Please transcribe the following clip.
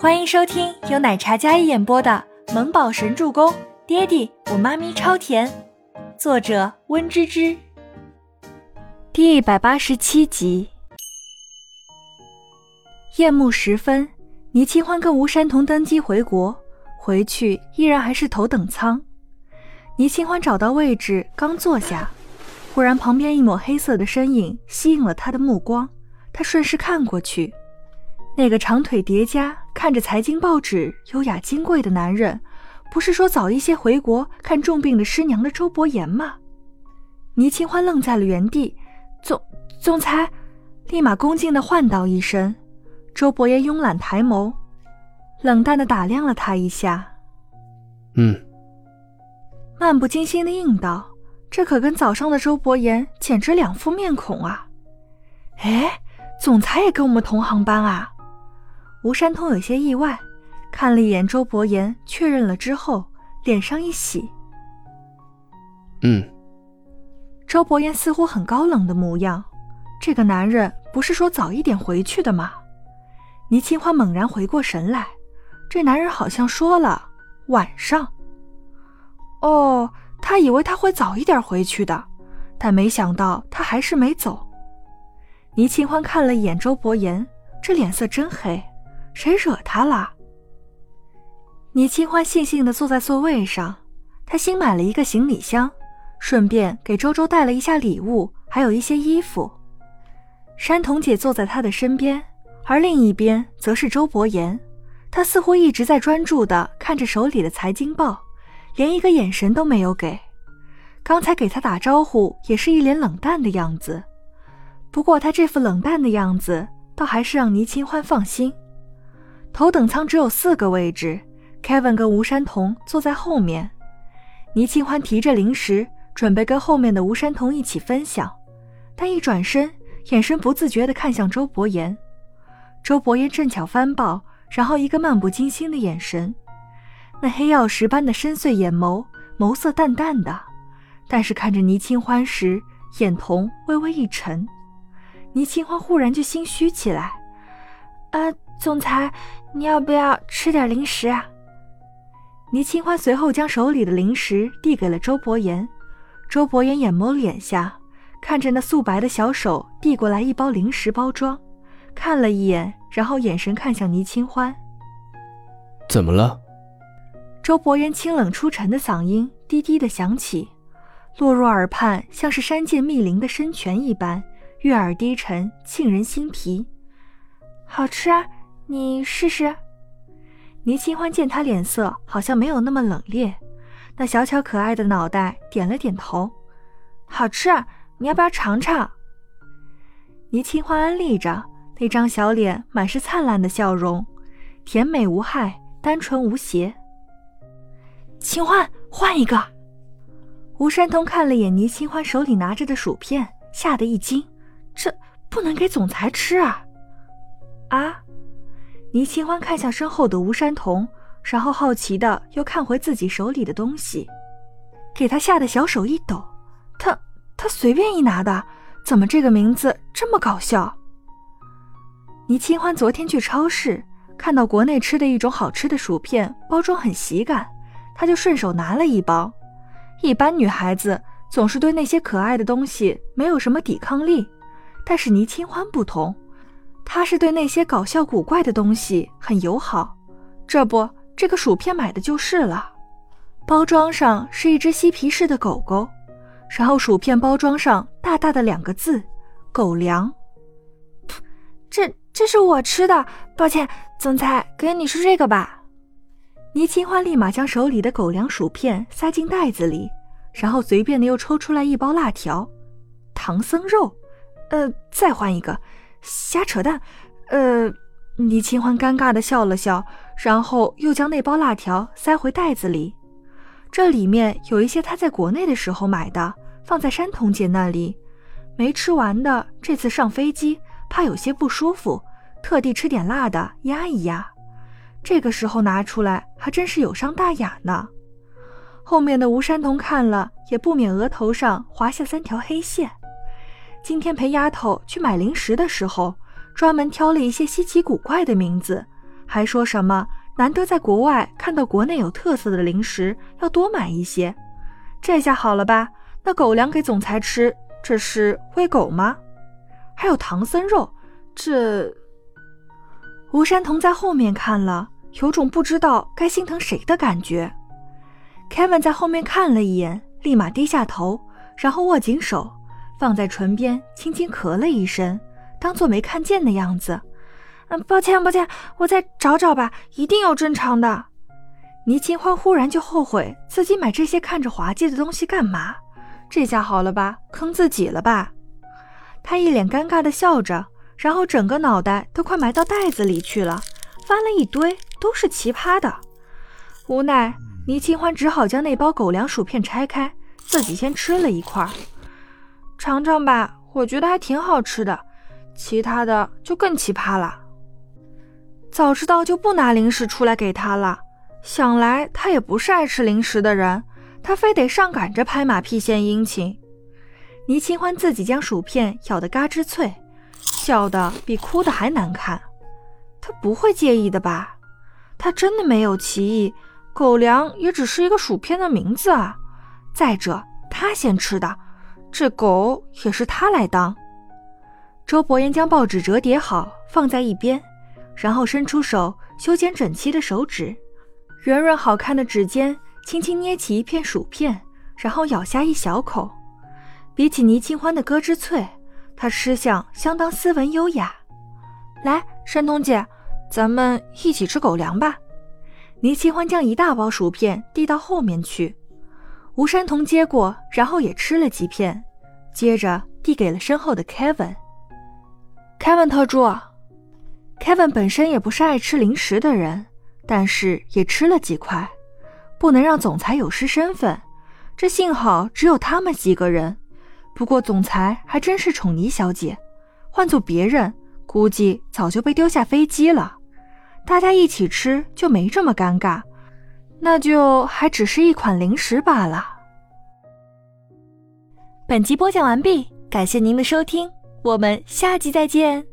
欢迎收听由奶茶嘉一演播的《萌宝神助攻》，爹地我妈咪超甜，作者温芝芝。第一百八十七集。夜幕时分，倪清欢跟吴山童登机回国，回去依然还是头等舱。倪清欢找到位置，刚坐下，忽然旁边一抹黑色的身影吸引了他的目光，他顺势看过去。那个长腿叠加、看着财经报纸、优雅金贵的男人，不是说早一些回国看重病的师娘的周伯言吗？倪清欢愣在了原地，总总裁立马恭敬的唤道一声。周伯言慵懒抬眸，冷淡的打量了他一下，嗯，漫不经心的应道：“这可跟早上的周伯言简直两副面孔啊！”哎，总裁也跟我们同航班啊？吴山通有些意外，看了一眼周伯言，确认了之后，脸上一喜。嗯。周伯言似乎很高冷的模样，这个男人不是说早一点回去的吗？倪清欢猛然回过神来，这男人好像说了晚上。哦，他以为他会早一点回去的，但没想到他还是没走。倪清欢看了一眼周伯言，这脸色真黑。谁惹他了？倪清欢悻悻地坐在座位上，他新买了一个行李箱，顺便给周周带了一下礼物，还有一些衣服。山童姐坐在他的身边，而另一边则是周伯言，他似乎一直在专注地看着手里的财经报，连一个眼神都没有给。刚才给他打招呼也是一脸冷淡的样子，不过他这副冷淡的样子倒还是让倪清欢放心。头等舱只有四个位置，Kevin 跟吴山童坐在后面。倪清欢提着零食，准备跟后面的吴山童一起分享，但一转身，眼神不自觉地看向周伯言。周伯言正巧翻报，然后一个漫不经心的眼神，那黑曜石般的深邃眼眸，眸色淡淡的，但是看着倪清欢时，眼瞳微微一沉。倪清欢忽然就心虚起来，啊。总裁，你要不要吃点零食啊？倪清欢随后将手里的零食递给了周伯言。周伯言眼眸敛下，看着那素白的小手递过来一包零食包装，看了一眼，然后眼神看向倪清欢。怎么了？周伯言清冷出尘的嗓音低低的响起，落入耳畔，像是山涧密林的深泉一般，悦耳低沉，沁人心脾。好吃啊！你试试。倪清欢见他脸色好像没有那么冷冽，那小巧可爱的脑袋点了点头，好吃，你要不要尝尝？倪清欢安利着，那张小脸满是灿烂的笑容，甜美无害，单纯无邪。清欢，换一个。吴山童看了眼倪清欢手里拿着的薯片，吓得一惊，这不能给总裁吃啊！啊！倪清欢看向身后的吴山童，然后好奇的又看回自己手里的东西，给他吓得小手一抖。他他随便一拿的，怎么这个名字这么搞笑？倪清欢昨天去超市看到国内吃的一种好吃的薯片，包装很喜感，他就顺手拿了一包。一般女孩子总是对那些可爱的东西没有什么抵抗力，但是倪清欢不同。他是对那些搞笑古怪的东西很友好，这不，这个薯片买的就是了。包装上是一只嬉皮士的狗狗，然后薯片包装上大大的两个字“狗粮”。这这是我吃的，抱歉，总裁，给你是这个吧。倪清欢立马将手里的狗粮薯片塞进袋子里，然后随便的又抽出来一包辣条，唐僧肉，呃，再换一个。瞎扯淡，呃，倪清欢尴尬的笑了笑，然后又将那包辣条塞回袋子里。这里面有一些他在国内的时候买的，放在山童姐那里，没吃完的。这次上飞机怕有些不舒服，特地吃点辣的压一压。这个时候拿出来还真是有伤大雅呢。后面的吴山童看了，也不免额头上划下三条黑线。今天陪丫头去买零食的时候，专门挑了一些稀奇古怪的名字，还说什么难得在国外看到国内有特色的零食，要多买一些。这下好了吧？那狗粮给总裁吃，这是喂狗吗？还有唐僧肉，这……吴山童在后面看了，有种不知道该心疼谁的感觉。Kevin 在后面看了一眼，立马低下头，然后握紧手，放在唇边，轻轻咳了一声，当做没看见的样子。嗯，抱歉，抱歉，我再找找吧，一定有正常的。倪清欢忽然就后悔自己买这些看着滑稽的东西干嘛？这下好了吧，坑自己了吧？他一脸尴尬的笑着，然后整个脑袋都快埋到袋子里去了，翻了一堆都是奇葩的。无奈，倪清欢只好将那包狗粮薯片拆开，自己先吃了一块，尝尝吧，我觉得还挺好吃的。其他的就更奇葩了。早知道就不拿零食出来给他了。想来他也不是爱吃零食的人，他非得上赶着拍马屁献殷勤。倪清欢自己将薯片咬得嘎吱脆，笑得比哭的还难看。他不会介意的吧？他真的没有歧义。狗粮也只是一个薯片的名字啊。再者，他先吃的，这狗也是他来当。周伯言将报纸折叠好，放在一边。然后伸出手修剪整齐的手指，圆润好看的指尖轻轻捏起一片薯片，然后咬下一小口。比起倪清欢的咯吱脆，他吃相相当斯文优雅。来，山童姐，咱们一起吃狗粮吧。倪清欢将一大包薯片递到后面去，吴山童接过，然后也吃了几片，接着递给了身后的 Kevin。Kevin 特助。Kevin 本身也不是爱吃零食的人，但是也吃了几块，不能让总裁有失身份。这幸好只有他们几个人。不过总裁还真是宠倪小姐，换做别人，估计早就被丢下飞机了。大家一起吃就没这么尴尬，那就还只是一款零食罢了。本集播讲完毕，感谢您的收听，我们下集再见。